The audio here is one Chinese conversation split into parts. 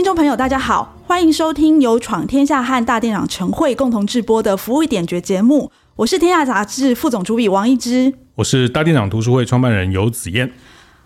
听众朋友，大家好，欢迎收听由闯天下和大店长陈慧共同制播的《服务点绝》节目。我是天下杂志副总主笔王一之，我是大店长图书会创办人游子燕。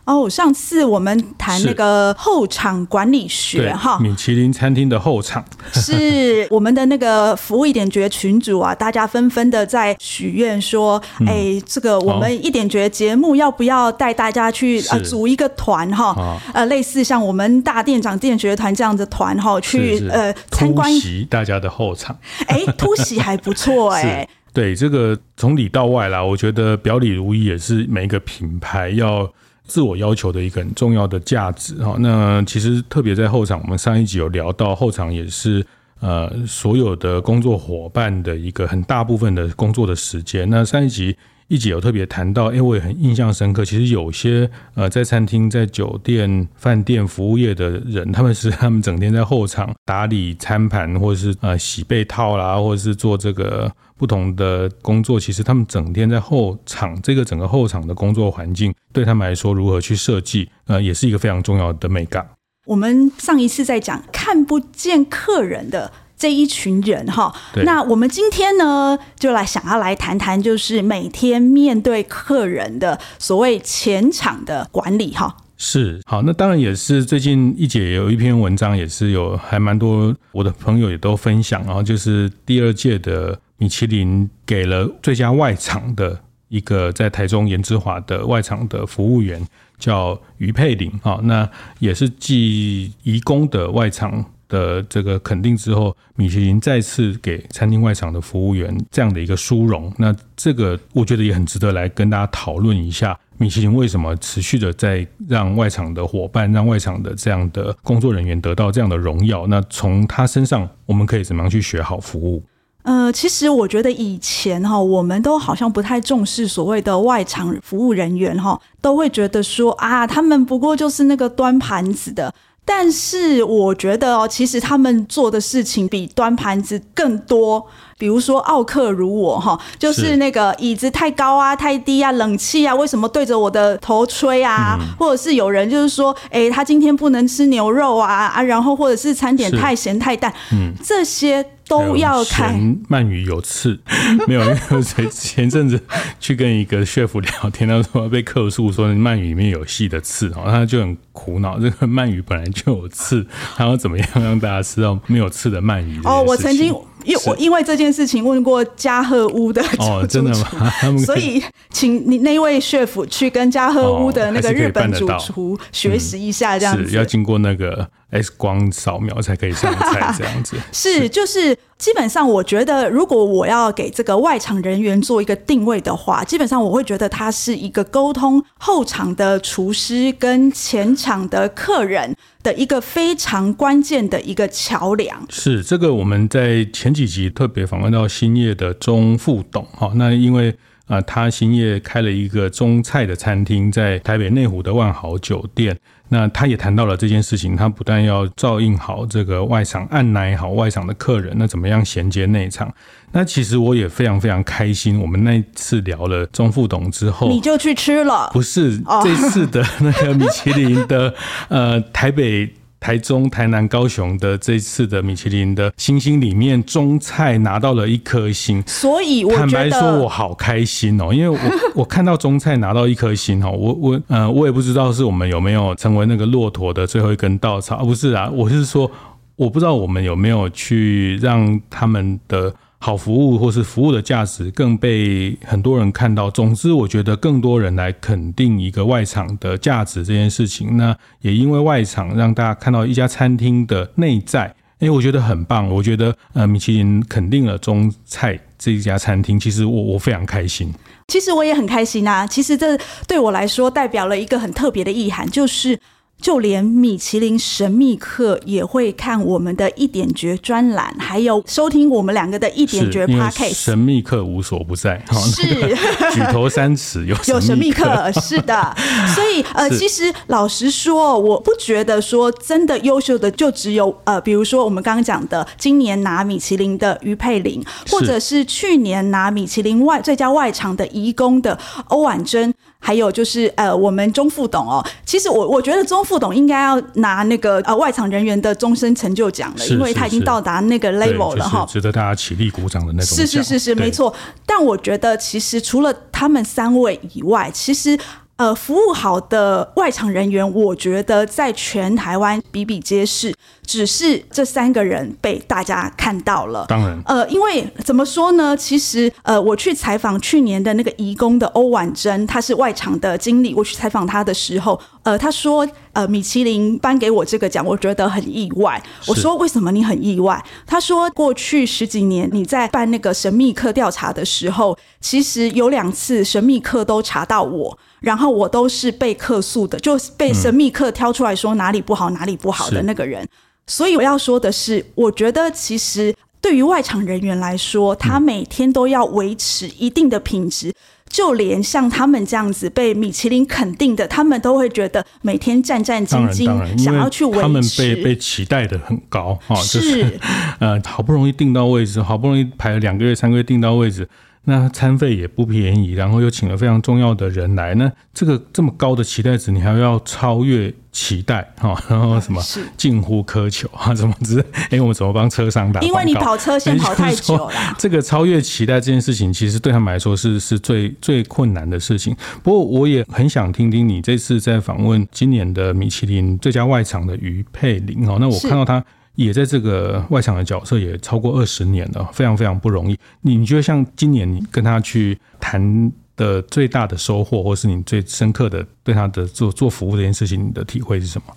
哦，上次我们谈那个后场管理学哈，米其林餐厅的后场。是我们的那个服务一点绝群主啊，大家纷纷的在许愿说，哎、嗯。欸，这个我们一点绝节目要不要带大家去呃组一个团哈，呃，类似像我们大店长店绝团这样的团哈，去呃参观。突袭大家的后场，哎、欸，突袭还不错 哎、欸，对，这个从里到外啦，我觉得表里如一也是每一个品牌要。自我要求的一个很重要的价值哈，那其实特别在后场，我们上一集有聊到后场也是呃所有的工作伙伴的一个很大部分的工作的时间。那上一集一集有特别谈到，哎，我也很印象深刻。其实有些呃在餐厅、在酒店、饭店服务业的人，他们是 他们整天在后场打理餐盘，或者是呃洗被套啦，或者是做这个。不同的工作，其实他们整天在后场，这个整个后场的工作环境，对他们来说如何去设计，呃，也是一个非常重要的美感。我们上一次在讲看不见客人的这一群人哈，那我们今天呢，就来想要来谈谈，就是每天面对客人的所谓前场的管理哈。是，好，那当然也是最近一姐有一篇文章，也是有还蛮多我的朋友也都分享，然后就是第二届的。米其林给了最佳外场的一个在台中颜之华的外场的服务员，叫于佩玲啊。那也是继移工的外场的这个肯定之后，米其林再次给餐厅外场的服务员这样的一个殊荣。那这个我觉得也很值得来跟大家讨论一下，米其林为什么持续的在让外场的伙伴、让外场的这样的工作人员得到这样的荣耀？那从他身上我们可以怎么样去学好服务？呃，其实我觉得以前哈，我们都好像不太重视所谓的外场服务人员哈，都会觉得说啊，他们不过就是那个端盘子的。但是我觉得哦，其实他们做的事情比端盘子更多。比如说奥克如我哈，就是那个椅子太高啊、太低啊、冷气啊，为什么对着我的头吹啊？嗯、或者是有人就是说，哎、欸，他今天不能吃牛肉啊啊，然后或者是餐点太咸太淡，嗯，这些都要看。鳗鱼有刺，没有？因为前前阵子去跟一个 chef 聊天，他说被客诉说鳗鱼里面有细的刺，然后他就很苦恼，这个鳗鱼本来就有刺，他要怎么样让大家吃到没有刺的鳗鱼？哦，我曾经。因我因为这件事情问过嘉禾屋的哦，真的吗？所以请你那位 chef 去跟嘉禾屋的那个日本主厨学习一下，这样子、嗯、要经过那个 X 光扫描才可以上菜，这样子是就是基本上我觉得，如果我要给这个外场人员做一个定位的话，基本上我会觉得他是一个沟通后场的厨师跟前场的客人的一个非常关键的一个桥梁。是这个我们在前几集特别访问到兴业的钟副董哈，那因为啊他兴业开了一个中菜的餐厅，在台北内湖的万豪酒店。那他也谈到了这件事情，他不但要照应好这个外场，按奶好外场的客人，那怎么样衔接内场？那其实我也非常非常开心。我们那次聊了钟副董之后，你就去吃了？不是，这次的那个米其林的 呃台北。台中、台南、高雄的这次的米其林的星星里面，中菜拿到了一颗星，所以我坦白说，我好开心哦，因为我 我看到中菜拿到一颗星哦，我我呃，我也不知道是我们有没有成为那个骆驼的最后一根稻草，不是啊，我是说，我不知道我们有没有去让他们的。好服务或是服务的价值更被很多人看到。总之，我觉得更多人来肯定一个外场的价值这件事情。那也因为外场让大家看到一家餐厅的内在，哎，我觉得很棒。我觉得呃，米其林肯定了中菜这一家餐厅，其实我我非常开心。其实我也很开心啊。其实这对我来说代表了一个很特别的意涵，就是。就连米其林神秘客也会看我们的一点绝专栏，还有收听我们两个的一点绝 Podcast。神秘客无所不在，是、那个、举头三尺有有神秘客，是的。所以呃，其实老实说，我不觉得说真的优秀的就只有呃，比如说我们刚刚讲的今年拿米其林的于佩玲，或者是去年拿米其林外最佳外场的颐宫的欧婉珍。还有就是呃，我们钟副董哦，其实我我觉得钟副董应该要拿那个呃外场人员的终身成就奖了，因为他已经到达那个 level 了哈，值得大家起立鼓掌的那种。是是是是，没错。但我觉得其实除了他们三位以外，其实。呃，服务好的外场人员，我觉得在全台湾比比皆是，只是这三个人被大家看到了。当然，呃，因为怎么说呢？其实，呃，我去采访去年的那个移工的欧婉珍，她是外场的经理。我去采访她的时候，呃，他说，呃，米其林颁给我这个奖，我觉得很意外。我说，为什么你很意外？他说，过去十几年你在办那个神秘客调查的时候，其实有两次神秘客都查到我。然后我都是被客诉的，就被神秘客挑出来说哪里不好，哪里不好的那个人。所以我要说的是，我觉得其实对于外场人员来说，他每天都要维持一定的品质。就连像他们这样子被米其林肯定的，他们都会觉得每天战战兢兢，想要去维持。他们被被期待的很高啊，就是呃，好不容易订到位置，好不容易排了两个月、三个月订到位置。那餐费也不便宜，然后又请了非常重要的人来，那这个这么高的期待值，你还要超越期待哈，然后什么近乎苛求啊？怎么子？哎、欸，我们怎么帮车商打？因为你跑车先跑太久了。这个超越期待这件事情，其实对他们来说是是最最困难的事情。不过我也很想听听你这次在访问今年的米其林最佳外场的于佩玲哦。那我看到他。也在这个外场的角色也超过二十年了，非常非常不容易。你你觉得像今年你跟他去谈的最大的收获，或是你最深刻的对他的做做服务这件事情，你的体会是什么？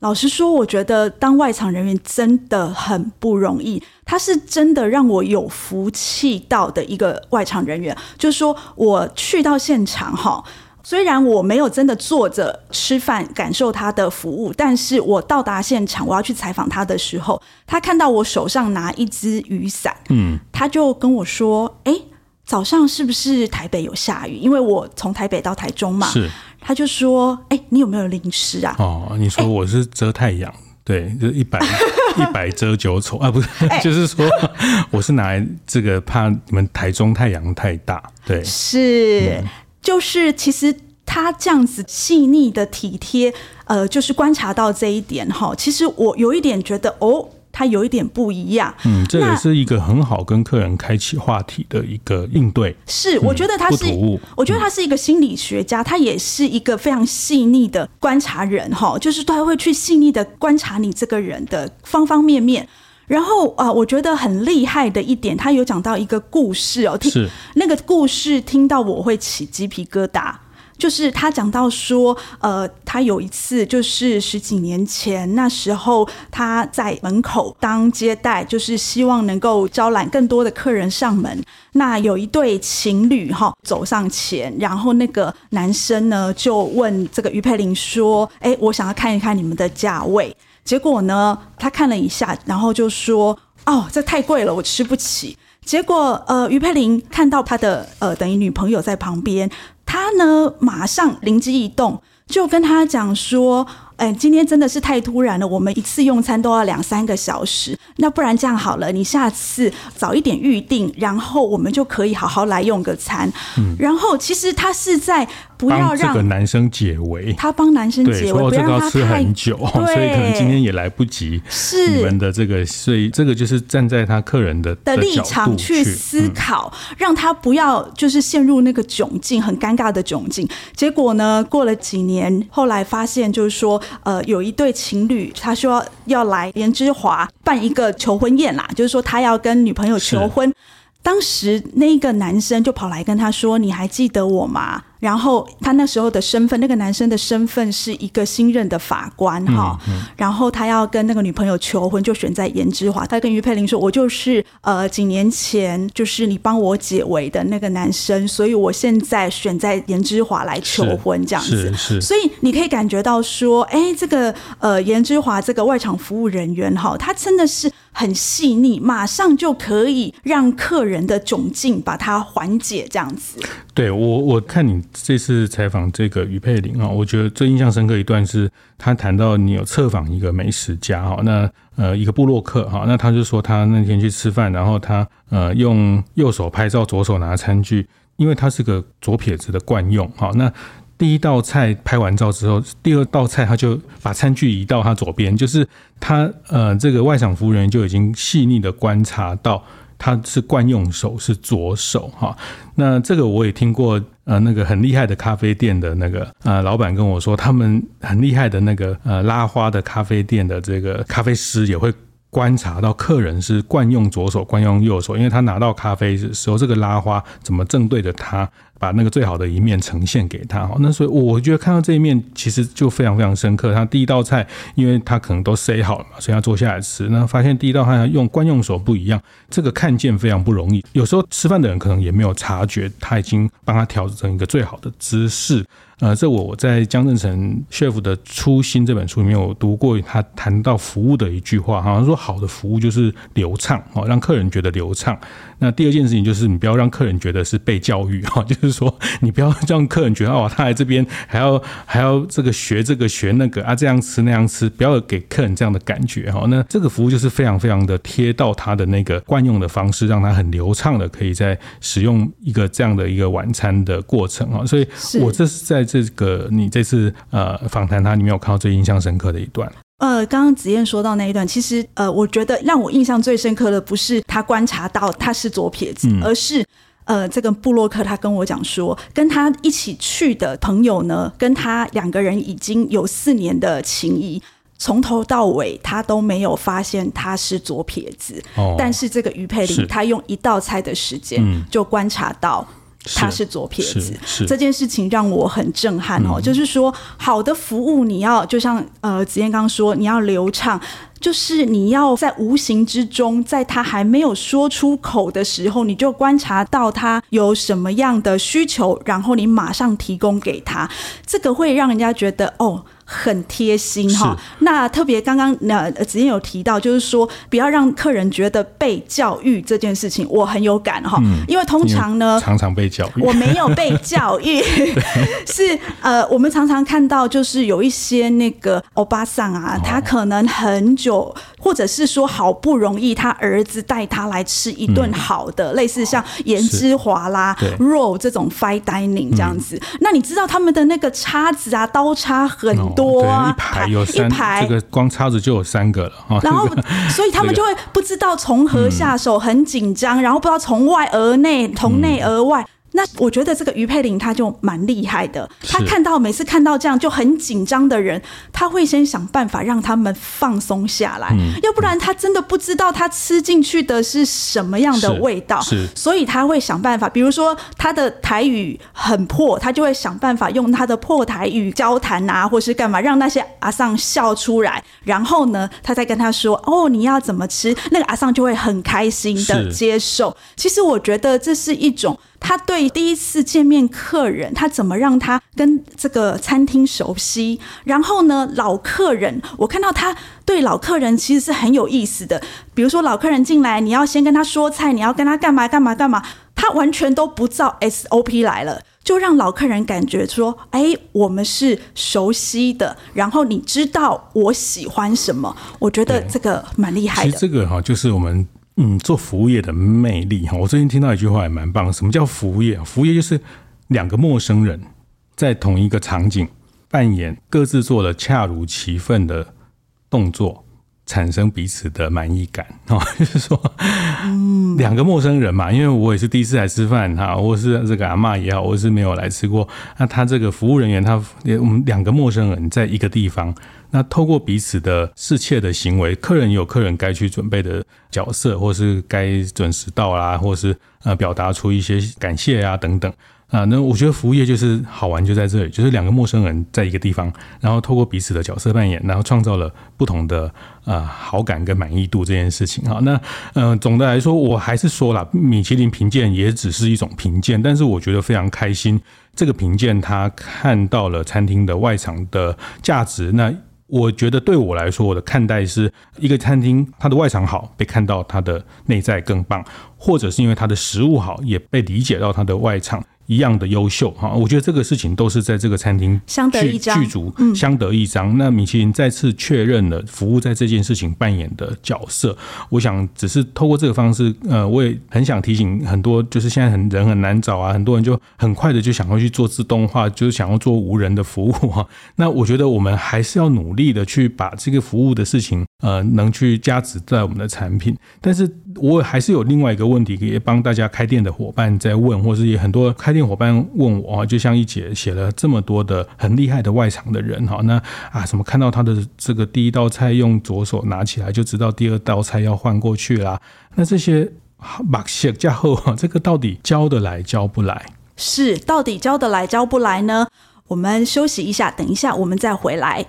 老实说，我觉得当外场人员真的很不容易。他是真的让我有福气到的一个外场人员，就是说我去到现场哈。虽然我没有真的坐着吃饭感受他的服务，但是我到达现场，我要去采访他的时候，他看到我手上拿一支雨伞，嗯，他就跟我说：“哎，早上是不是台北有下雨？因为我从台北到台中嘛。”是，他就说：“哎，你有没有淋湿啊？”哦，你说我是遮太阳，对，就一百 一百遮九丑啊，不是，就是说我是拿来这个怕你们台中太阳太大，对，是。嗯就是其实他这样子细腻的体贴，呃，就是观察到这一点哈。其实我有一点觉得，哦，他有一点不一样。嗯，这也是一个很好跟客人开启话题的一个应对。是，我觉得他是，我觉得他是一个心理学家，他也是一个非常细腻的观察人哈。就是他会去细腻的观察你这个人的方方面面。然后啊、呃，我觉得很厉害的一点，他有讲到一个故事哦，听那个故事听到我会起鸡皮疙瘩。就是他讲到说，呃，他有一次就是十几年前，那时候他在门口当接待，就是希望能够招揽更多的客人上门。那有一对情侣哈走上前，然后那个男生呢就问这个于佩玲说：“哎，我想要看一看你们的价位。”结果呢，他看了一下，然后就说：“哦，这太贵了，我吃不起。”结果，呃，于佩玲看到他的呃等于女朋友在旁边，他呢马上灵机一动，就跟他讲说。哎，今天真的是太突然了，我们一次用餐都要两三个小时，那不然这样好了，你下次早一点预定，然后我们就可以好好来用个餐。嗯，然后其实他是在不要让这个男生解围，他帮男生解围，不要让他吃很久，所以可能今天也来不及。是你们的这个，所以这个就是站在他客人的的立场去思考，嗯，让他不要就是陷入那个窘境，很尴尬的窘境。结果呢，过了几年，后来发现就是说。呃，有一对情侣，他说要来莲之华办一个求婚宴啦，就是说他要跟女朋友求婚。当时那个男生就跑来跟他说：“你还记得我吗？”然后他那时候的身份，那个男生的身份是一个新任的法官哈。嗯嗯、然后他要跟那个女朋友求婚，就选在颜之华。他跟于佩玲说：“我就是呃几年前就是你帮我解围的那个男生，所以我现在选在颜之华来求婚这样子。”是。所以你可以感觉到说，哎，这个呃颜之华这个外场服务人员哈，他真的是很细腻，马上就可以让客人的窘境把它缓解这样子。对我，我看你。这次采访这个于佩玲啊，我觉得最印象深刻一段是，他谈到你有策访一个美食家哈，那呃一个部落客哈，那他就说他那天去吃饭，然后他呃用右手拍照，左手拿餐具，因为他是个左撇子的惯用哈。那第一道菜拍完照之后，第二道菜他就把餐具移到他左边，就是他呃这个外场服务员就已经细腻的观察到。他是惯用手是左手哈，那这个我也听过，呃，那个很厉害的咖啡店的那个呃老板跟我说，他们很厉害的那个呃拉花的咖啡店的这个咖啡师也会。观察到客人是惯用左手，惯用右手，因为他拿到咖啡的时候，这个拉花怎么正对着他，把那个最好的一面呈现给他。那所以我觉得看到这一面，其实就非常非常深刻。他第一道菜，因为他可能都塞好了嘛，所以他坐下来吃。那发现第一道菜用惯用手不一样，这个看见非常不容易。有时候吃饭的人可能也没有察觉，他已经帮他调整一个最好的姿势。呃，这我我在江正成 chef 的初心这本书里面有读过，他谈到服务的一句话，好像说好的服务就是流畅哦，让客人觉得流畅。那第二件事情就是你不要让客人觉得是被教育哈，就是说你不要让客人觉得哦，他来这边还要还要这个学这个学那个啊，这样吃那样吃，不要给客人这样的感觉哈。那这个服务就是非常非常的贴到他的那个惯用的方式，让他很流畅的可以在使用一个这样的一个晚餐的过程啊。所以我这是在这个你这次呃访谈他里面有看到最印象深刻的一段。呃，刚刚子燕说到那一段，其实呃，我觉得让我印象最深刻的不是他观察到他是左撇子，嗯、而是呃，这个布洛克他跟我讲说，跟他一起去的朋友呢，跟他两个人已经有四年的情谊，从头到尾他都没有发现他是左撇子，哦、但是这个于佩玲，他用一道菜的时间就观察到。他是。左撇子，这件事情让我很震撼哦。嗯、就是说，好的服务你要就像呃子燕刚刚说，你要流畅，就是你要在无形之中，在他还没有说出口的时候，你就观察到他有什么样的需求，然后你马上提供给他，这个会让人家觉得哦。很贴心哈，那特别刚刚那子燕有提到，就是说不要让客人觉得被教育这件事情，我很有感哈，因为通常呢，常常被教育，我没有被教育，是呃，我们常常看到就是有一些那个欧巴桑啊，他可能很久，或者是说好不容易他儿子带他来吃一顿好的，类似像颜之华啦、肉这种 fine dining 这样子，那你知道他们的那个叉子啊，刀叉很。多啊，一排有三排，这个光叉子就有三个了。哈。然后，所以他们就会不知道从何下手，很紧张，然后不知道从外而内，从内而外。那我觉得这个于佩玲她就蛮厉害的，她看到每次看到这样就很紧张的人，她会先想办法让他们放松下来，要不然她真的不知道她吃进去的是什么样的味道，所以她会想办法，比如说她的台语很破，她就会想办法用她的破台语交谈啊，或是干嘛，让那些阿桑笑出来，然后呢，她再跟他说哦，你要怎么吃，那个阿桑就会很开心的接受。其实我觉得这是一种。他对第一次见面客人，他怎么让他跟这个餐厅熟悉？然后呢，老客人，我看到他对老客人其实是很有意思的。比如说，老客人进来，你要先跟他说菜，你要跟他干嘛干嘛干嘛，他完全都不照 SOP 来了，就让老客人感觉说：“哎，我们是熟悉的。”然后你知道我喜欢什么？我觉得这个蛮厉害的。其实这个哈，就是我们。嗯，做服务业的魅力哈，我最近听到一句话也蛮棒。什么叫服务业？服务业就是两个陌生人在同一个场景扮演各自做的恰如其分的动作，产生彼此的满意感 哦，就是说，两个陌生人嘛，因为我也是第一次来吃饭哈，或是这个阿嬷也好，我是没有来吃过。那他这个服务人员，他我们两个陌生人在一个地方，那透过彼此的侍妾的行为，客人有客人该去准备的角色，或是该准时到啦，或是呃表达出一些感谢啊等等。啊，那我觉得服务业就是好玩，就在这里，就是两个陌生人在一个地方，然后透过彼此的角色扮演，然后创造了不同的呃好感跟满意度这件事情。好，那呃总的来说，我还是说了，米其林评鉴也只是一种评鉴，但是我觉得非常开心，这个评鉴他看到了餐厅的外场的价值。那我觉得对我来说，我的看待是一个餐厅它的外场好，被看到它的内在更棒，或者是因为它的食物好，也被理解到它的外场。一样的优秀哈，我觉得这个事情都是在这个餐厅相得益彰，剧组相得益彰。那米其林再次确认了服务在这件事情扮演的角色。我想只是透过这个方式，呃，我也很想提醒很多，就是现在很人很难找啊，很多人就很快的就想要去做自动化，就是想要做无人的服务哈。那我觉得我们还是要努力的去把这个服务的事情，呃，能去加值在我们的产品。但是我还是有另外一个问题，也帮大家开店的伙伴在问，或是也很多开店。伙伴问我啊，就像一姐写了这么多的很厉害的外场的人哈，那啊，什么看到他的这个第一道菜用左手拿起来就知道第二道菜要换过去啦，那这些把写加后，这个到底教得来教不来？是，到底教得来教不来呢？我们休息一下，等一下我们再回来。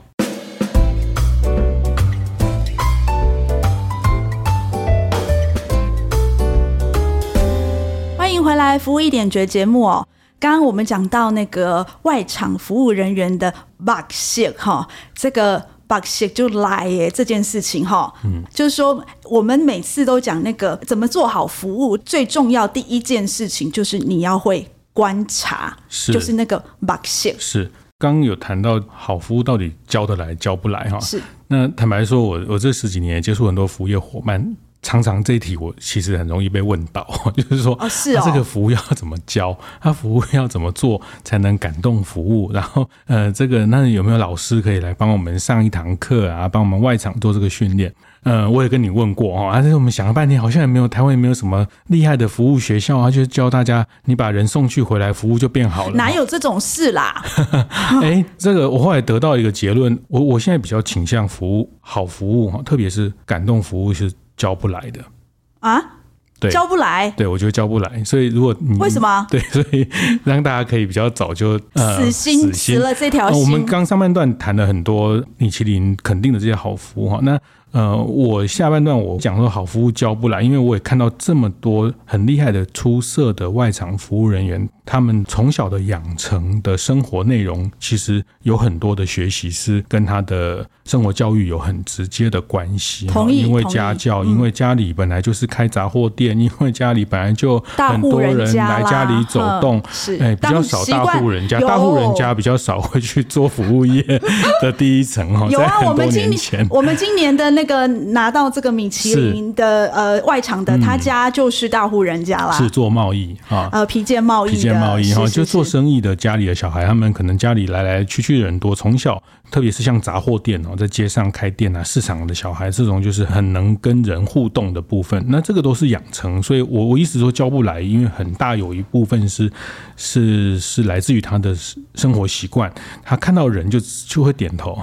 回来服务一点绝节目哦。刚刚我们讲到那个外场服务人员的 bug 哈，这个 bug 就来耶这件事情哈，嗯，就是说我们每次都讲那个怎么做好服务，最重要第一件事情就是你要会观察，是。就是那个 bug 是。刚刚有谈到好服务到底教得来教不来哈，是。那坦白说，我我这十几年接触很多服务业伙伴。常常这一题我其实很容易被问到，就是说，哦，是哦，这个服务要怎么教？他服务要怎么做才能感动服务？然后，呃，这个那有没有老师可以来帮我们上一堂课啊？帮我们外场做这个训练？呃，我也跟你问过哈，但是我们想了半天，好像也没有台湾也没有什么厉害的服务学校啊，就是教大家你把人送去回来，服务就变好了。哪有这种事啦？哎，这个我后来得到一个结论，我我现在比较倾向服务好服务哈，特别是感动服务是。教不来的啊？对，教不来。对，我觉得教不来。所以如果你为什么？对，所以 让大家可以比较早就呃死心，死心了这条心。我们刚上半段谈了很多米其林肯定的这些好服务哈，那。呃，我下半段我讲说好服务教不来，因为我也看到这么多很厉害的出色的外场服务人员，他们从小的养成的生活内容，其实有很多的学习是跟他的生活教育有很直接的关系。同意，因为家教，因为家里本来就是开杂货店，因为家里本来就很多人来家里走动，是哎比较少大户人家，大户人家比较少会去做服务业的第一层哈。有啊，我们今年我们今年的。那个拿到这个米其林的呃外场的，他家就是大户人家啦，是做贸易啊，呃皮件贸易，皮件贸易哈，就做生意的家里的小孩，他们可能家里来来去去的人多，从小特别是像杂货店哦，在街上开店啊，市场的小孩这种就是很能跟人互动的部分，那这个都是养成，所以我我一直说教不来，因为很大有一部分是是是来自于他的生活习惯，他看到人就就会点头，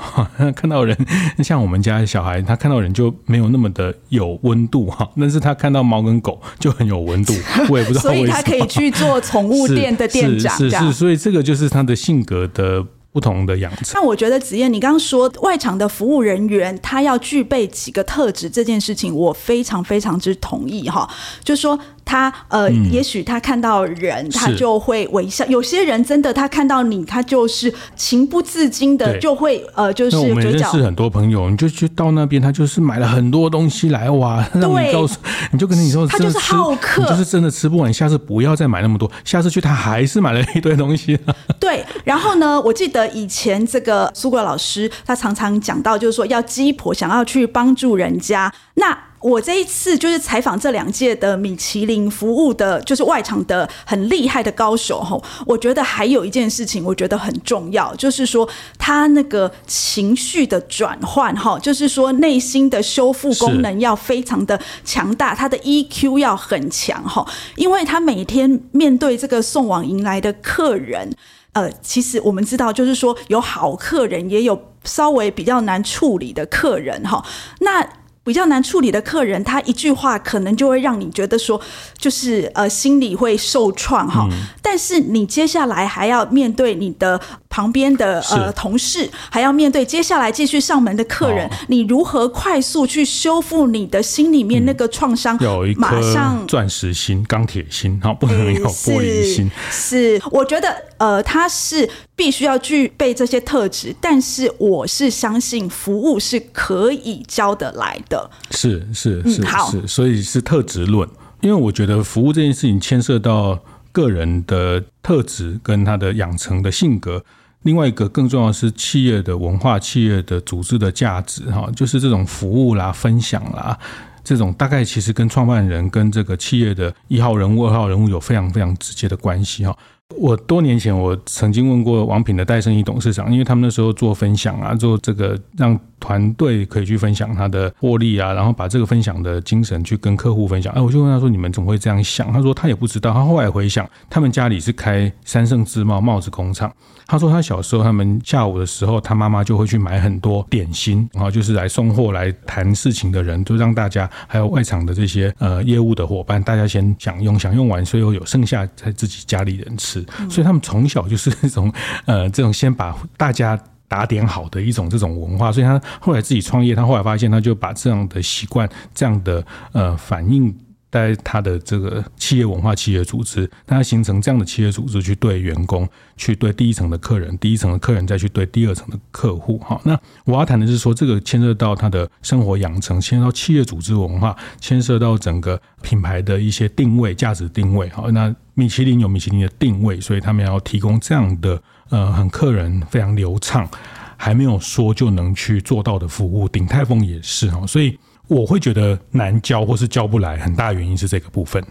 看到人像我们家的小孩，他。看到人就没有那么的有温度哈，但是他看到猫跟狗就很有温度，我也不知道为什么。所以他可以去做宠物店的店长，是 是，是，是，所以这个就是他的性格的不同的养成。那我觉得子燕，你刚刚说外场的服务人员他要具备几个特质这件事情，我非常非常之同意哈，就说。他呃，嗯、也许他看到人，他就会微笑。有些人真的，他看到你，他就是情不自禁的就会呃，就是我们认识很多朋友，你就去到那边，他就是买了很多东西来哇，让你告诉，你就跟你说，他就是好客，就是真的吃不完，下次不要再买那么多，下次去他还是买了一堆东西。对，然后呢，我记得以前这个苏国老师他常常讲到，就是说要鸡婆想要去帮助人家，那。我这一次就是采访这两届的米其林服务的，就是外场的很厉害的高手哈。我觉得还有一件事情，我觉得很重要，就是说他那个情绪的转换哈，就是说内心的修复功能要非常的强大，他的 EQ 要很强哈，因为他每天面对这个送往迎来的客人，呃，其实我们知道，就是说有好客人，也有稍微比较难处理的客人哈，那。比较难处理的客人，他一句话可能就会让你觉得说，就是呃心里会受创哈。嗯、但是你接下来还要面对你的旁边的呃同事，还要面对接下来继续上门的客人，哦、你如何快速去修复你的心里面那个创伤？有一颗钻石心、钢铁心，哈，不能有玻璃心。是，是，我觉得呃，他是。必须要具备这些特质，但是我是相信服务是可以教得来的。是是是是，所以是特质论。因为我觉得服务这件事情牵涉到个人的特质跟他的养成的性格。另外一个更重要的是企业的文化、企业的组织的价值，哈，就是这种服务啦、分享啦，这种大概其实跟创办人跟这个企业的一号人物、二号人物有非常非常直接的关系，哈。我多年前我曾经问过王品的戴胜益董事长，因为他们那时候做分享啊，做这个让团队可以去分享他的获利啊，然后把这个分享的精神去跟客户分享。哎，我就问他说：“你们怎么会这样想？”他说：“他也不知道。”他后来回想，他们家里是开三圣制帽帽子工厂。他说他小时候，他们下午的时候，他妈妈就会去买很多点心，然后就是来送货来谈事情的人，就让大家还有外场的这些呃业务的伙伴，大家先享用，享用完，所以有剩下在自己家里人吃。所以他们从小就是这种呃，这种先把大家打点好的一种这种文化。所以他后来自己创业，他后来发现，他就把这样的习惯、这样的呃反应，在他的这个企业文化、企业组织，他形成这样的企业组织去对员工、去对第一层的客人，第一层的客人再去对第二层的客户。好，那我要谈的是说，这个牵涉到他的生活养成，牵涉到企业组织文化，牵涉到整个品牌的一些定位、价值定位。好，那米其林有米其林的定位，所以他们要提供这样的呃，很客人非常流畅，还没有说就能去做到的服务。鼎泰丰也是哈，所以。我会觉得难教或是教不来，很大原因是这个部分。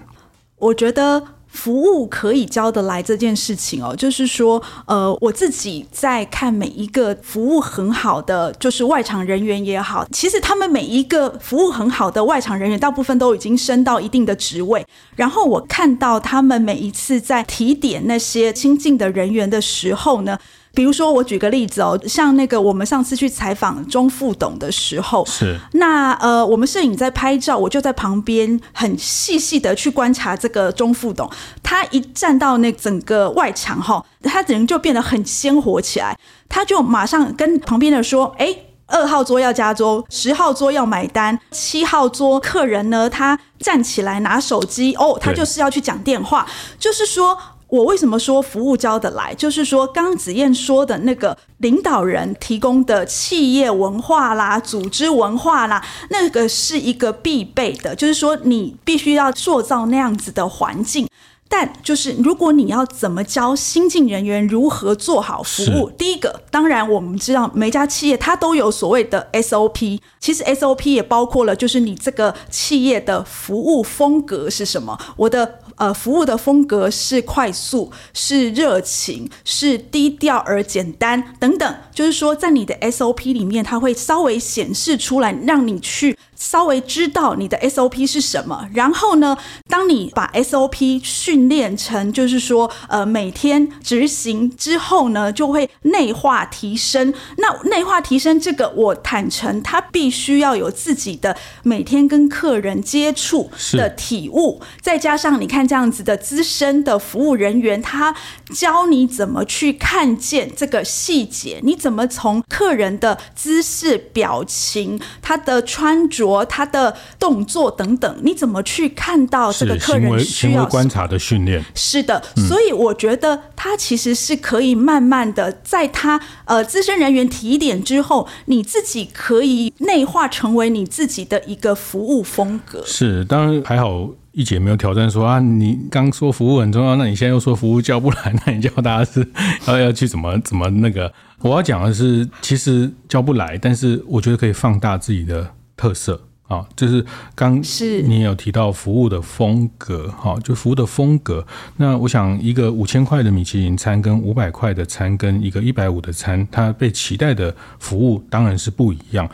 我觉得服务可以教得来这件事情哦，就是说，呃，我自己在看每一个服务很好的，就是外场人员也好，其实他们每一个服务很好的外场人员，大部分都已经升到一定的职位。然后我看到他们每一次在提点那些新进的人员的时候呢。比如说，我举个例子哦，像那个我们上次去采访钟副董的时候，是那呃，我们摄影在拍照，我就在旁边很细细的去观察这个钟副董。他一站到那整个外墙哈，他人就变得很鲜活起来，他就马上跟旁边的说：“哎，二号桌要加桌，十号桌要买单，七号桌客人呢，他站起来拿手机哦，他就是要去讲电话，就是说。”我为什么说服务教得来？就是说，刚刚子燕说的那个领导人提供的企业文化啦、组织文化啦，那个是一个必备的。就是说，你必须要塑造那样子的环境。但就是，如果你要怎么教新进人员如何做好服务，第一个，当然我们知道每家企业它都有所谓的 SOP，其实 SOP 也包括了，就是你这个企业的服务风格是什么。我的。呃，服务的风格是快速，是热情，是低调而简单等等。就是说，在你的 SOP 里面，它会稍微显示出来，让你去。稍微知道你的 SOP 是什么，然后呢，当你把 SOP 训练成，就是说，呃，每天执行之后呢，就会内化提升。那内化提升这个，我坦诚，他必须要有自己的每天跟客人接触的体悟，再加上你看这样子的资深的服务人员，他教你怎么去看见这个细节，你怎么从客人的姿势、表情、他的穿着。他的动作等等，你怎么去看到这个客人需要观察的训练？是的，所以我觉得他其实是可以慢慢的，在他呃资深人员提点之后，你自己可以内化成为你自己的一个服务风格。是，当然还好，一姐没有挑战说啊，你刚说服务很重要，那你现在又说服务教不来，那你教大家是要要去怎么 怎么那个？我要讲的是，其实教不来，但是我觉得可以放大自己的。特色啊，就是刚是你也有提到服务的风格，哈，就服务的风格。那我想，一个五千块的米其林餐跟五百块的餐，跟一个一百五的餐，它被期待的服务当然是不一样。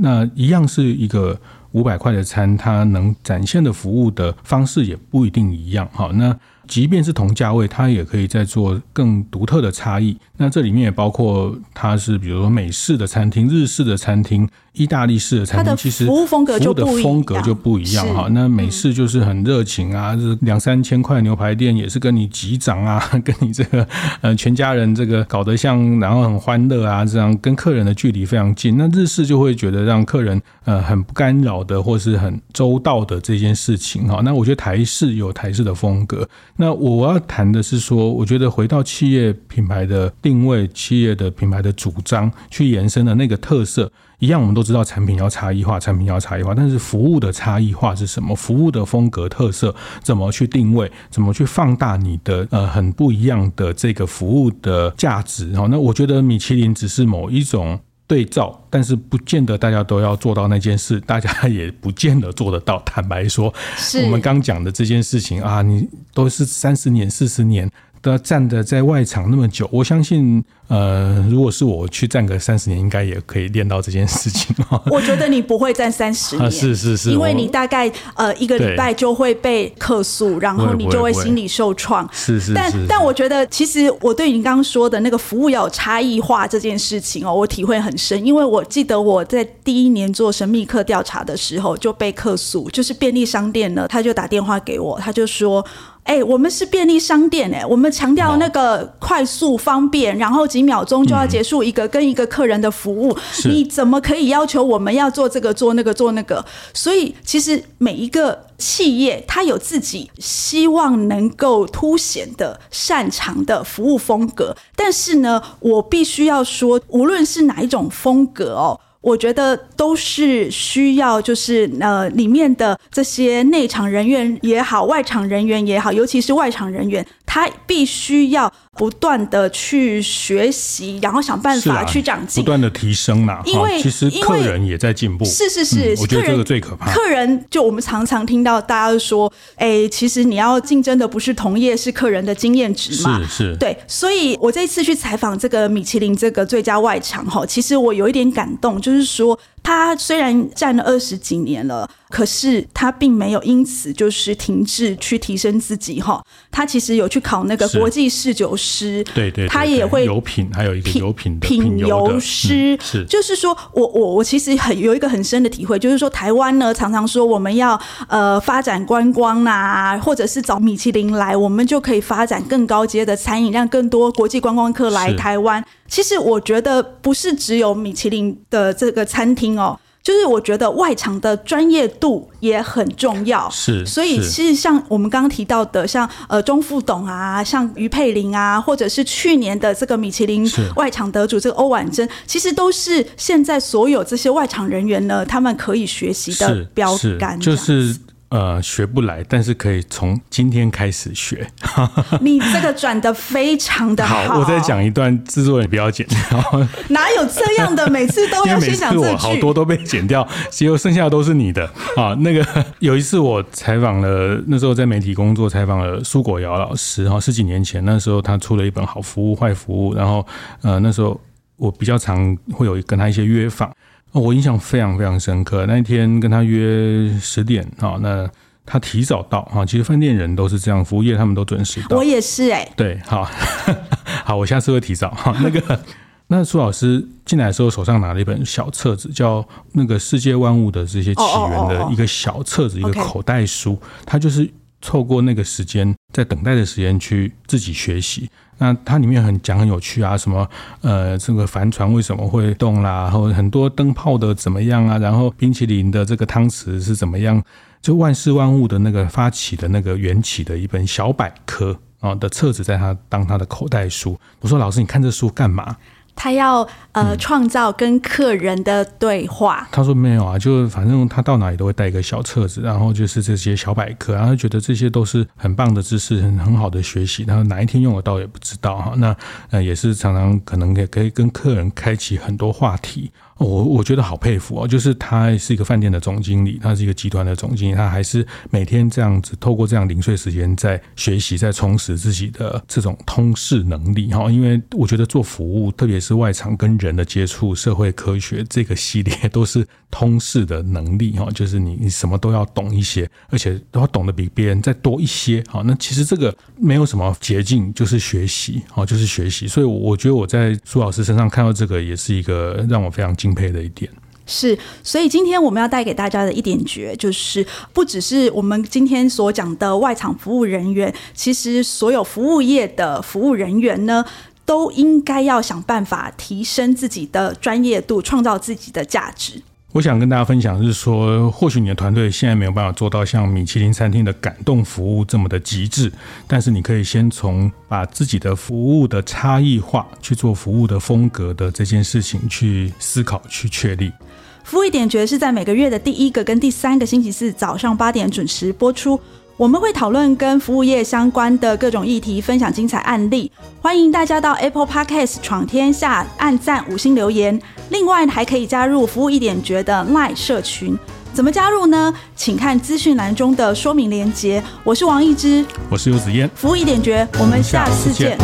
那一样是一个五百块的餐，它能展现的服务的方式也不一定一样，哈。那即便是同价位，它也可以再做更独特的差异。那这里面也包括它是比如说美式的餐厅、日式的餐厅、意大利式的餐厅，其实服务风格就不一样。风格就不一样哈。那美式就是很热情啊，就是两三千块牛排店也是跟你击掌啊，跟你这个呃全家人这个搞得像，然后很欢乐啊，这样跟客人的距离非常近。那日式就会觉得让客人呃很不干扰的，或是很周到的这件事情哈。那我觉得台式有台式的风格。那我要谈的是说，我觉得回到企业品牌的定位，企业的品牌的主张去延伸的那个特色，一样，我们都知道产品要差异化，产品要差异化，但是服务的差异化是什么？服务的风格特色怎么去定位？怎么去放大你的呃很不一样的这个服务的价值？哈，那我觉得米其林只是某一种。对照，但是不见得大家都要做到那件事，大家也不见得做得到。坦白说，我们刚讲的这件事情啊，你都是三十年、四十年。都要站的在外场那么久，我相信，呃，如果是我去站个三十年，应该也可以练到这件事情。我觉得你不会站三十年，是是是，因为你大概呃一个礼拜就会被客诉，然后你就会心理受创。是是，但但我觉得，其实我对你刚刚说的那个服务要有差异化这件事情哦，我体会很深，因为我记得我在第一年做神秘客调查的时候就被客诉，就是便利商店呢，他就打电话给我，他就说。哎、欸，我们是便利商店哎、欸，我们强调那个快速方便，然后几秒钟就要结束一个跟一个客人的服务，你怎么可以要求我们要做这个做那个做那个？所以其实每一个企业它有自己希望能够凸显的擅长的服务风格，但是呢，我必须要说，无论是哪一种风格哦。我觉得都是需要，就是呃，里面的这些内场人员也好，外场人员也好，尤其是外场人员，他必须要。不断的去学习，然后想办法去长进，不断的提升啦。因为其实客人也在进步。是是是，嗯，我觉得这个最可怕。客人就我们常常听到大家说，哎，其实你要竞争的不是同业，是客人的经验值嘛。是是。对，所以我这次去采访这个米其林这个最佳外场哈，其实我有一点感动，就是说他虽然站了二十几年了。可是他并没有因此就是停滞去提升自己哈，他其实有去考那个国际侍酒师，对对，他也会油品，还有一个油品品油师，是，就是说我我我其实很有一个很深的体会，就是说台湾呢常常说我们要呃发展观光啊，或者是找米其林来，我们就可以发展更高阶的餐饮，让更多国际观光客来台湾。其实我觉得不是只有米其林的这个餐厅哦。就是我觉得外场的专业度也很重要，是，所以其实像我们刚刚提到的，像呃钟副董啊，像于佩玲啊，或者是去年的这个米其林外场得主这个欧婉珍，其实都是现在所有这些外场人员呢，他们可以学习的标杆，就是。呃，学不来，但是可以从今天开始学。你这个转的非常的好。好，我再讲一段，制作人不要剪掉。哪有这样的？每次都要 先讲这句。好多都被剪掉，结果剩下的都是你的啊。那个有一次我采访了，那时候在媒体工作，采访了苏果瑶老师。哈，十几年前那时候他出了一本《好服务坏服务》，然后呃那时候我比较常会有跟他一些约访。我印象非常非常深刻，那一天跟他约十点啊，那他提早到啊。其实饭店人都是这样，服务业他们都准时到。我也是哎、欸。对，好，好，我下次会提早哈。那个，那苏老师进来的时候手上拿了一本小册子，叫那个世界万物的这些起源的一个小册子，一个口袋书，他就是。透过那个时间，在等待的时间去自己学习。那它里面很讲很有趣啊，什么呃，这个帆船为什么会动啦？然后很多灯泡的怎么样啊？然后冰淇淋的这个汤匙是怎么样？就万事万物的那个发起的那个缘起的一本小百科啊的册子，在他当他的口袋书。我说老师，你看这书干嘛？他要呃创造跟客人的对话。他说没有啊，就反正他到哪里都会带一个小册子，然后就是这些小百科，然后觉得这些都是很棒的知识，很很好的学习。然后哪一天用得到也不知道哈。那呃也是常常可能也可以跟客人开启很多话题。我我觉得好佩服哦，就是他是一个饭店的总经理，他是一个集团的总经理，他还是每天这样子透过这样零碎时间在学习，在充实自己的这种通识能力哈。因为我觉得做服务，特别是外场跟人的接触、社会科学这个系列，都是通识的能力哈，就是你你什么都要懂一些，而且都要懂得比别人再多一些。哈，那其实这个没有什么捷径，就是学习哦，就是学习。所以我觉得我在苏老师身上看到这个，也是一个让我非常敬佩的一点是，所以今天我们要带给大家的一点诀，就是不只是我们今天所讲的外场服务人员，其实所有服务业的服务人员呢，都应该要想办法提升自己的专业度，创造自己的价值。我想跟大家分享是说，或许你的团队现在没有办法做到像米其林餐厅的感动服务这么的极致，但是你可以先从把自己的服务的差异化去做服务的风格的这件事情去思考、去确立。服务一点觉得是在每个月的第一个跟第三个星期四早上八点准时播出。我们会讨论跟服务业相关的各种议题，分享精彩案例。欢迎大家到 Apple Podcast 闯天下按赞五星留言。另外还可以加入服务一点觉的 Line 社群。怎么加入呢？请看资讯栏中的说明连结。我是王一之，我是游子嫣。服务一点觉，我们下次见。